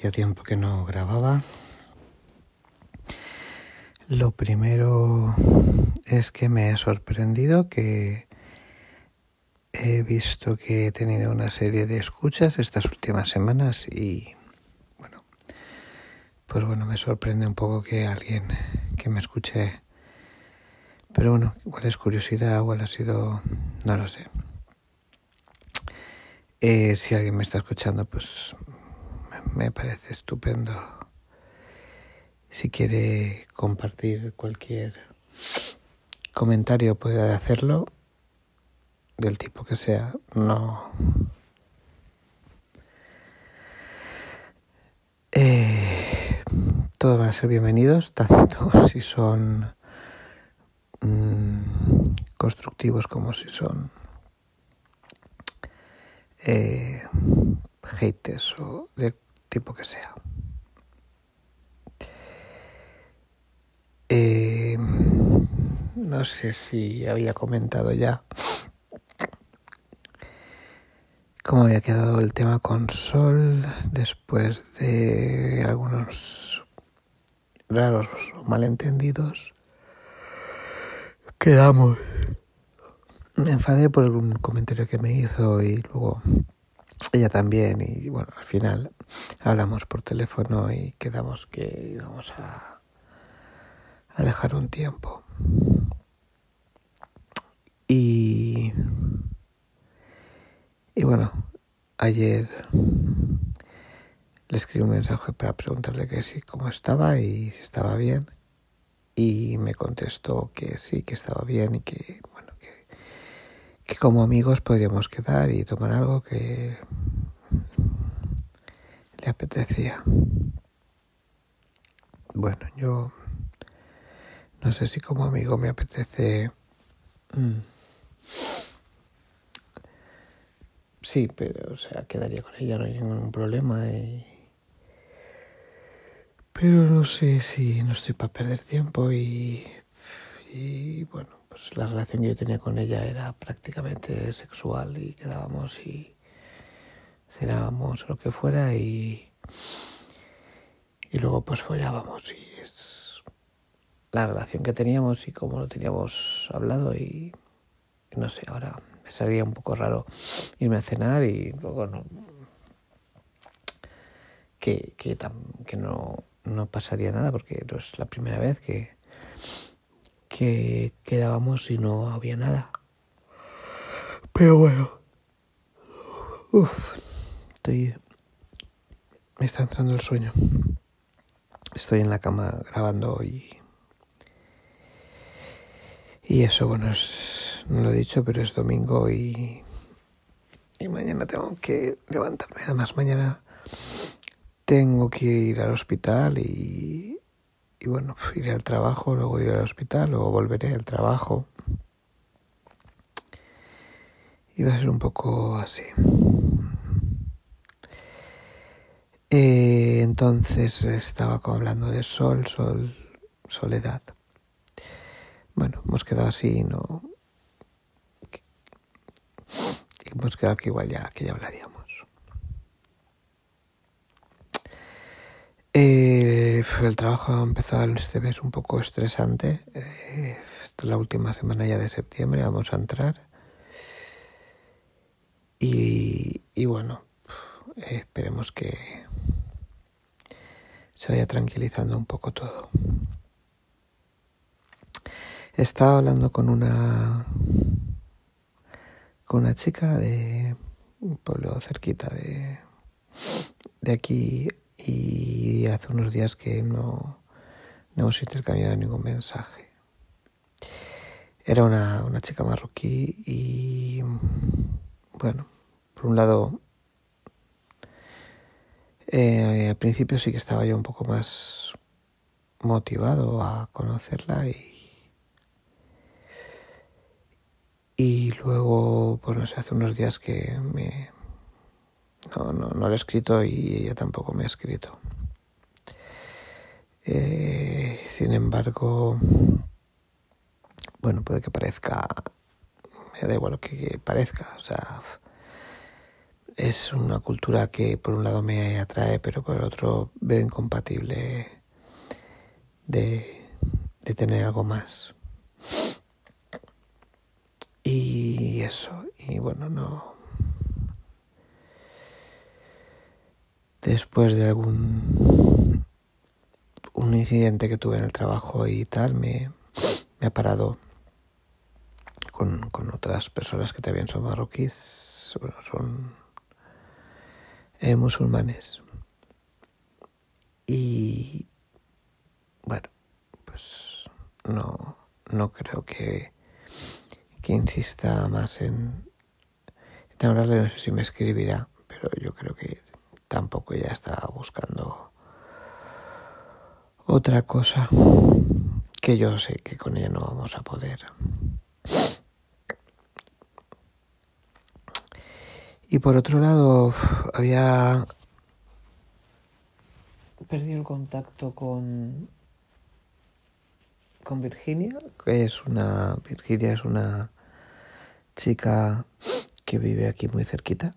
Hacía tiempo que no grababa. Lo primero es que me he sorprendido que he visto que he tenido una serie de escuchas estas últimas semanas y bueno, pues bueno, me sorprende un poco que alguien que me escuche, pero bueno, igual es curiosidad, igual ha sido, no lo sé. Eh, si alguien me está escuchando, pues me parece estupendo. Si quiere compartir cualquier comentario puede hacerlo del tipo que sea. No. Eh, todos van a ser bienvenidos, tanto si son mm, constructivos como si son eh, o de tipo que sea. Eh, no sé si había comentado ya cómo había quedado el tema con Sol después de algunos raros malentendidos. Quedamos. Me enfadé por un comentario que me hizo y luego ella también y bueno, al final hablamos por teléfono y quedamos que íbamos a, a dejar un tiempo. Y, y bueno, ayer le escribí un mensaje para preguntarle que sí, cómo estaba y si estaba bien. Y me contestó que sí, que estaba bien y que, que como amigos podríamos quedar y tomar algo que le apetecía. Bueno, yo no sé si como amigo me apetece... Mm, sí, pero o sea, quedaría con ella, no hay ningún problema. Y... Pero no sé si no estoy para perder tiempo y, y bueno, pues la relación que yo tenía con ella era prácticamente sexual y quedábamos y cenábamos lo que fuera y, y luego pues follábamos y es la relación que teníamos y cómo lo teníamos hablado y, no sé, ahora me salía un poco raro irme a cenar y luego no que, que, que no, no pasaría nada porque no es la primera vez que, que quedábamos y no había nada. Pero bueno. Uf. Estoy... Me está entrando el sueño. Estoy en la cama grabando y... Y eso, bueno, es, no lo he dicho, pero es domingo y... Y mañana tengo que levantarme. Además, mañana tengo que ir al hospital y... Y bueno, iré al trabajo, luego iré al hospital, luego volveré al trabajo. Y va a ser un poco así. Eh, entonces estaba como hablando de sol, sol, soledad. Bueno, hemos quedado así, no. Hemos quedado que igual ya que ya hablaríamos. Eh, el trabajo ha empezado este mes un poco estresante. Eh, esta es la última semana ya de septiembre, vamos a entrar. Y, y bueno, esperemos que se vaya tranquilizando un poco todo. Estaba hablando con una con una chica de un pueblo cerquita de, de aquí y hace unos días que no, no hemos intercambiado ningún mensaje. Era una, una chica marroquí y bueno, por un lado eh, al principio sí que estaba yo un poco más motivado a conocerla y y luego bueno hace unos días que me no, no, no le he escrito y ella tampoco me ha escrito eh, sin embargo bueno puede que parezca me da igual lo que parezca o sea es una cultura que por un lado me atrae, pero por el otro veo incompatible de, de tener algo más. Y eso, y bueno, no. Después de algún un incidente que tuve en el trabajo y tal, me, me ha parado con, con, otras personas que también son marroquíes, son eh, musulmanes. Y bueno, pues no, no creo que, que insista más en, en hablarle, no sé si me escribirá, pero yo creo que tampoco ya está buscando otra cosa que yo sé que con ella no vamos a poder. Y por otro lado, había perdido el contacto con con Virginia, que es una Virginia es una chica que vive aquí muy cerquita.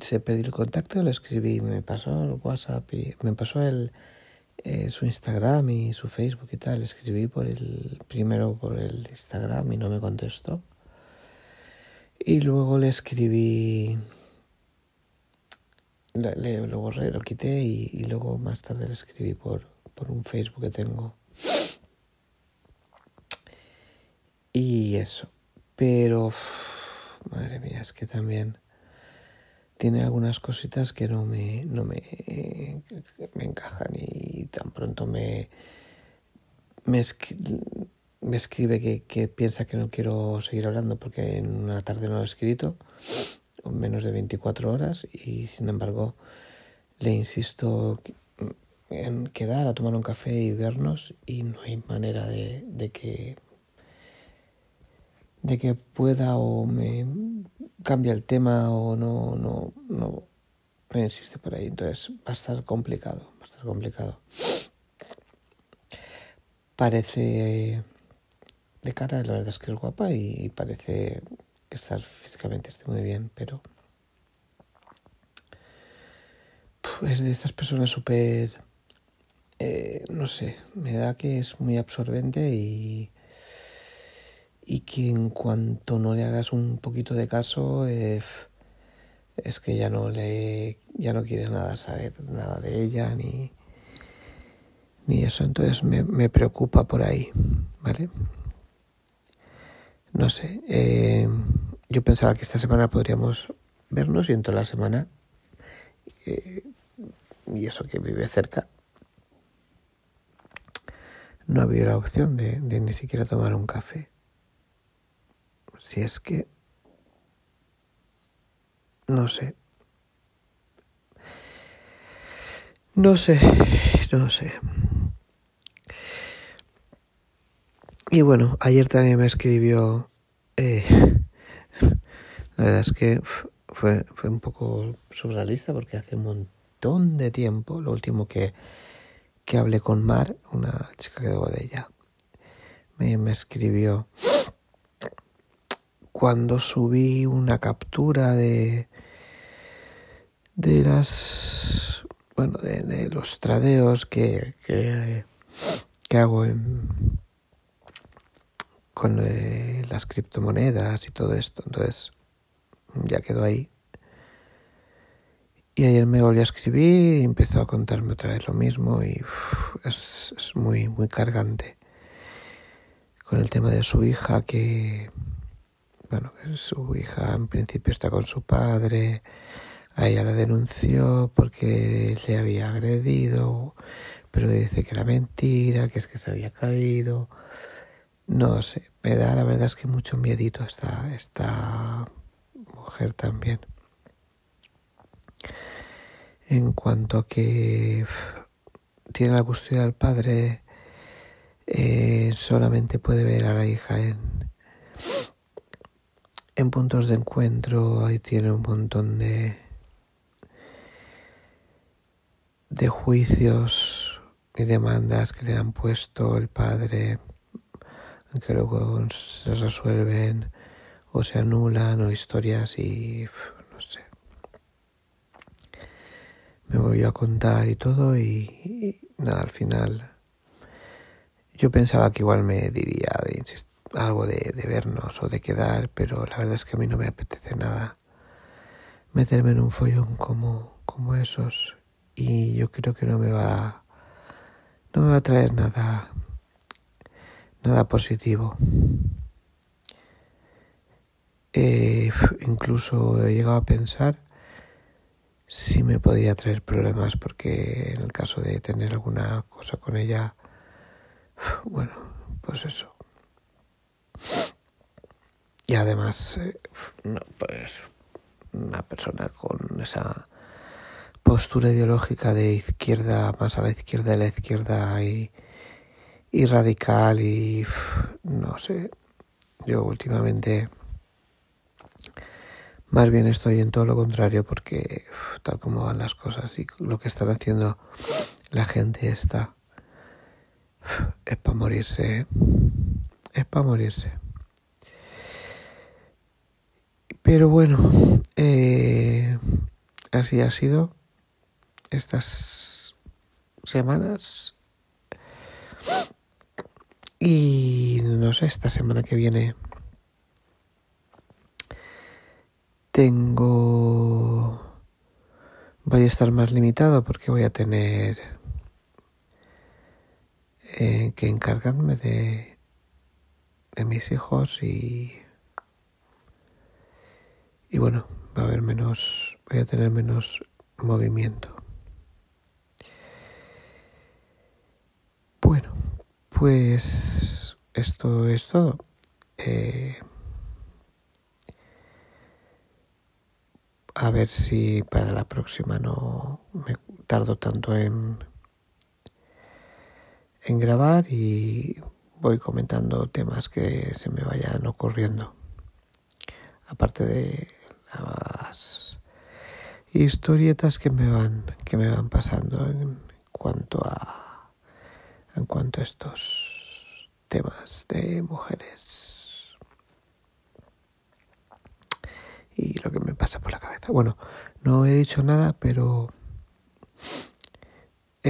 Se perdió el contacto, le escribí, me pasó el WhatsApp y me pasó el eh, su Instagram y su Facebook y tal. Le escribí por el primero por el Instagram y no me contestó. Y luego le escribí lo borré, lo quité y, y, luego más tarde le escribí por, por un Facebook que tengo. Y eso. Pero, madre mía, es que también tiene algunas cositas que no me, no me, me encajan y tan pronto me, me, escribe que, que, piensa que no quiero seguir hablando porque en una tarde no lo he escrito menos de 24 horas y sin embargo le insisto en quedar a tomar un café y vernos y no hay manera de, de que de que pueda o me cambia el tema o no no no me insiste por ahí entonces va a estar complicado va a estar complicado. Parece de cara la verdad es que es guapa y parece que estar físicamente esté muy bien, pero es de estas personas súper, eh, no sé, me da que es muy absorbente y, y que en cuanto no le hagas un poquito de caso, eh, es que ya no le, ya no quieres nada saber, nada de ella ni, ni eso, entonces me, me preocupa por ahí, ¿vale? No sé, eh, yo pensaba que esta semana podríamos vernos y en toda la semana, eh, y eso que vive cerca, no había la opción de, de ni siquiera tomar un café. Si es que, no sé, no sé, no sé. Y bueno, ayer también me escribió, eh, la verdad es que fue, fue un poco surrealista porque hace un montón de tiempo, lo último que, que hablé con Mar, una chica que debo de ella, me, me escribió cuando subí una captura de de las bueno de, los tradeos que, que, que hago en con las criptomonedas y todo esto. Entonces ya quedó ahí. Y ayer me volvió a escribir y empezó a contarme otra vez lo mismo y es, es, muy, muy cargante. Con el tema de su hija que, bueno, su hija en principio está con su padre, a ella la denunció porque le había agredido, pero dice que era mentira, que es que se había caído. No sé, me da la verdad es que mucho miedito esta, esta mujer también. En cuanto a que tiene la custodia del padre, eh, solamente puede ver a la hija en, en puntos de encuentro, ahí tiene un montón de, de juicios y demandas que le han puesto el padre que luego se resuelven o se anulan o historias y no sé. Me volvió a contar y todo y, nada, al final yo pensaba que igual me diría de algo de, vernos o de quedar, pero la verdad es que a mí no me apetece nada meterme en un follón como, como esos. Y yo creo que no me va no me va a traer nada nada positivo. Eh, incluso he llegado a pensar si me podría traer problemas porque en el caso de tener alguna cosa con ella bueno pues eso y además eh, no pues una persona con esa postura ideológica de izquierda, más a la izquierda de la izquierda y, y radical y no sé, yo últimamente más bien estoy en todo lo contrario porque tal como van las cosas y lo que están haciendo la gente está es para morirse, ¿eh? Es para morirse. Pero bueno, eh, así ha sido estas semanas. Y no sé, esta semana que viene tengo... Voy a estar más limitado porque voy a tener eh, que encargarme de, de mis hijos y y bueno, va a haber menos, voy a tener menos movimiento. Bueno, pues esto es todo. Eh, a ver si para la próxima no me tardo tanto en, en grabar y voy comentando temas que se me vayan ocurriendo. Aparte de las historietas que me van que me van pasando en cuanto a en cuanto a estos temas de mujeres y lo que me pasa por la cabeza bueno no he dicho nada pero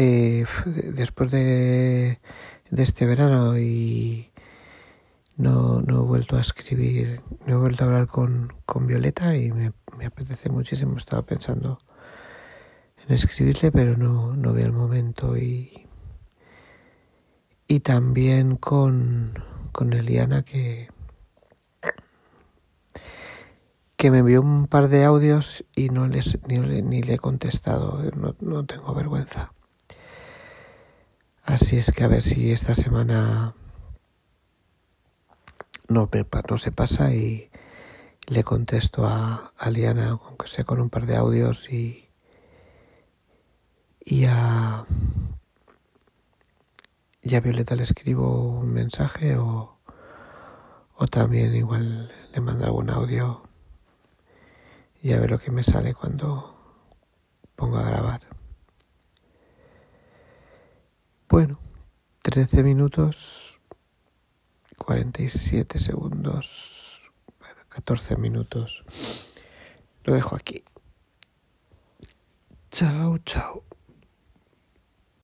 eh, después de, de este verano y no, no he vuelto a escribir, no he vuelto a hablar con, con Violeta y me, me, apetece muchísimo. Estaba pensando en escribirle, pero no, no vi el momento. Y, y también con, con Eliana que, que me envió un par de audios y no les, ni, ni le he contestado. No, no tengo vergüenza. Así es que a ver si esta semana no, se pasa y le contesto a, a Liana, aunque sea con un par de audios y, y a, y a Violeta le escribo un mensaje o, o también igual le mando algún audio y a ver lo que me sale cuando pongo a grabar. Bueno, 13 minutos 47 segundos, 14 minutos. Lo dejo aquí. Chao, chao.